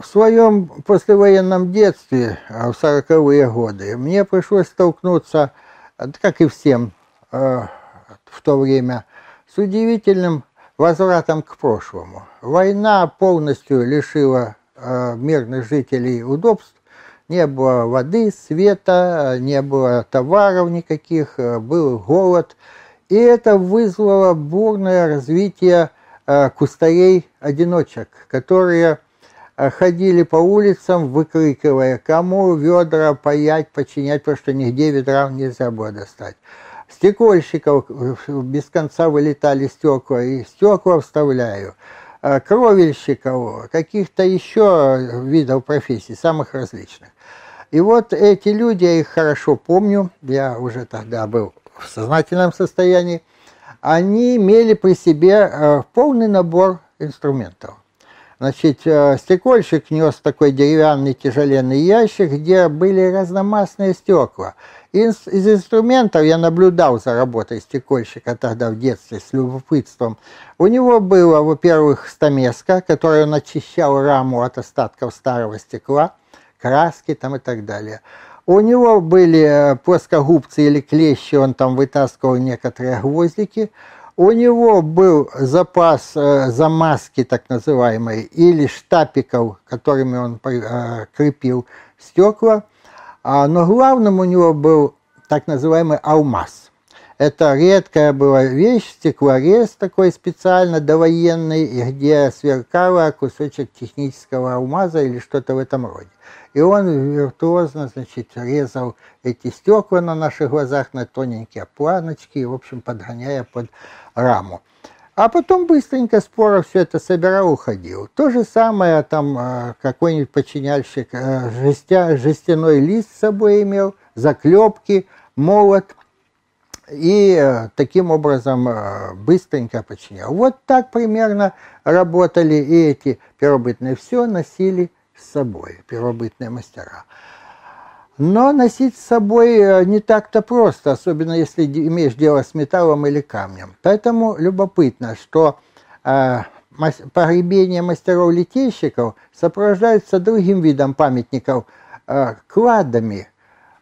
В своем послевоенном детстве, а, в 40-е годы, мне пришлось столкнуться, как и всем в то время, с удивительным возвратом к прошлому. Война полностью лишила мирных жителей удобств, не было воды, света, не было товаров никаких, был голод. И это вызвало бурное развитие кустарей-одиночек, которые ходили по улицам, выкрикивая, кому ведра паять, починять, потому что нигде ведра нельзя было достать. Стекольщиков э, без конца вылетали стекла, и стекла вставляю. Э, кровельщиков, каких-то еще видов профессий, самых различных. И вот эти люди, я их хорошо помню, я уже тогда был в сознательном состоянии, они имели при себе полный набор инструментов. Значит, э, стекольщик нес такой деревянный тяжеленный ящик, где были разномастные стекла. Из, из инструментов я наблюдал за работой стекольщика тогда в детстве с любопытством. У него было, во-первых, стамеска, которая он раму от остатков старого стекла, краски там и так далее. У него были э, плоскогубцы или клещи, он там вытаскивал некоторые гвоздики. У него был запас э, замазки, так называемой, или штапиков, которыми он э, крепил стекла. А, но главным у него был так называемый алмаз. Это редкая была вещь, стеклорез такой специально довоенный, где сверкало кусочек технического алмаза или что-то в этом роде. И он виртуозно, значит, резал эти стекла на наших глазах на тоненькие планочки, в общем, подгоняя под раму. А потом быстренько споро все это собирал, уходил. То же самое там э, какой-нибудь подчиняльщик э, жестя, жестяной лист с собой имел, заклепки, молот. И э, таким образом быстренько подчинял. Вот так примерно работали и эти первобытные. Все носили с собой, первобытные мастера. Но носить с собой э, не так-то просто, особенно если имеешь дело с металлом или камнем. Поэтому любопытно, что э, погребение мастеров-литейщиков сопровождается другим видом памятников э, кладами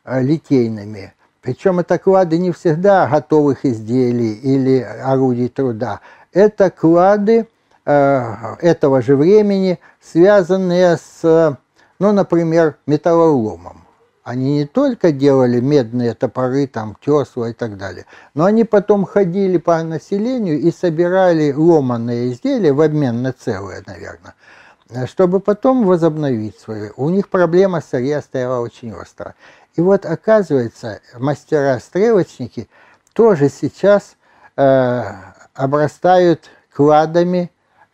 э, литейными. Причем это клады не всегда готовых изделий или орудий труда. Это клады Э, этого же времени, связанные с, ну, например, металлоломом. Они не только делали медные топоры, там, тесла и так далее, но они потом ходили по населению и собирали ломанные изделия в обмен на целые, наверное, чтобы потом возобновить свои. У них проблема сырья стояла очень остро. И вот, оказывается, мастера-стрелочники тоже сейчас э, обрастают кладами,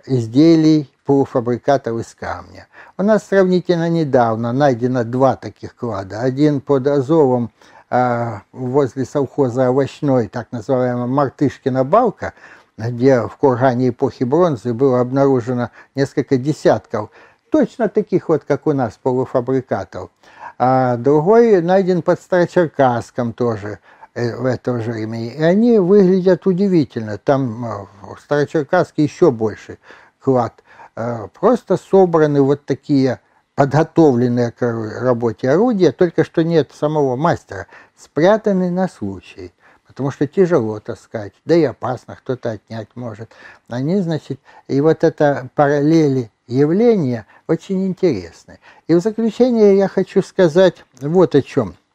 изделий полуфабрикатов из камня. У нас сравнительно недавно найдено два таких клада. Один под Азовом э, возле совхоза овощной, так называемая Мартышкина балка, где в кургане эпохи бронзы было обнаружено несколько десятков точно таких вот, как у нас, полуфабрикатов. А другой найден под Старочеркасском тоже, Э, в это же время. И они выглядят удивительно. Там э, в Старочеркасске еще больше клад. Э, просто собраны вот такие подготовленные к работе орудия, только что нет самого мастера, спрятаны на случай, потому что тяжело таскать, да и опасно, кто-то отнять может. Они, значит, и вот это параллели явления очень интересны. И в заключение я хочу сказать вот о чем –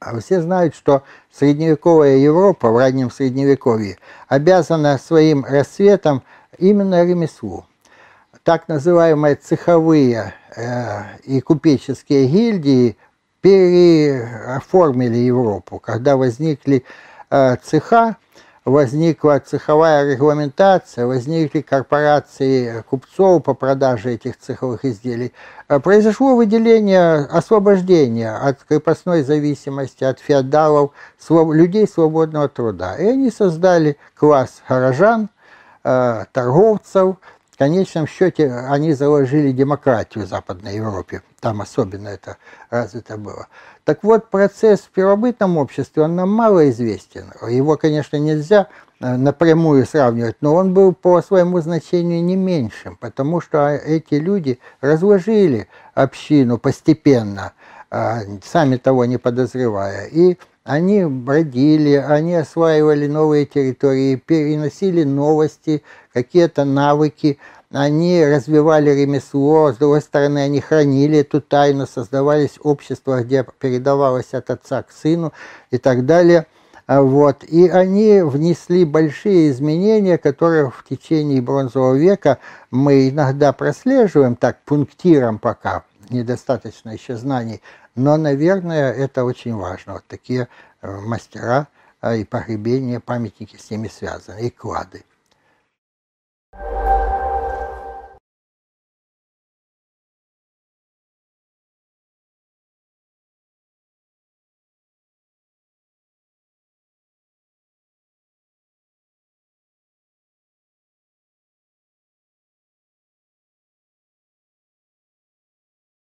а все знают, что средневековая Европа в раннем средневековье обязана своим расцветом именно ремеслу. Так называемые цеховые э, и купеческие гильдии переоформили Европу, когда возникли э, цеха, возникла цеховая регламентация, возникли корпорации купцов по продаже этих цеховых изделий. Э, произошло выделение, освобождение от крепостной зависимости, от феодалов, людей свободного труда. И они создали класс горожан, э, торговцев. Конечном счете они заложили демократию в Западной Европе. Там особенно это развито было. Так вот, процесс в первобытном обществе, он нам мало известен. Его, конечно, нельзя э, напрямую сравнивать, но он был по своему значению не меньшим, потому что эти люди разложили общину постепенно, а, сами того не подозревая. И они бродили, они осваивали новые территории, переносили новости, какие-то навыки, они развивали ремесло, с другой стороны, они хранили эту тайну, создавались общества, где передавалось от отца к сыну и так далее. А вот. И они внесли большие изменения, которые в течение бронзового века мы иногда прослеживаем, так, пунктиром пока, недостаточно еще знаний, но, наверное, это очень важно. Вот такие э, мастера э, и погребения, памятники с ними связаны, и клады.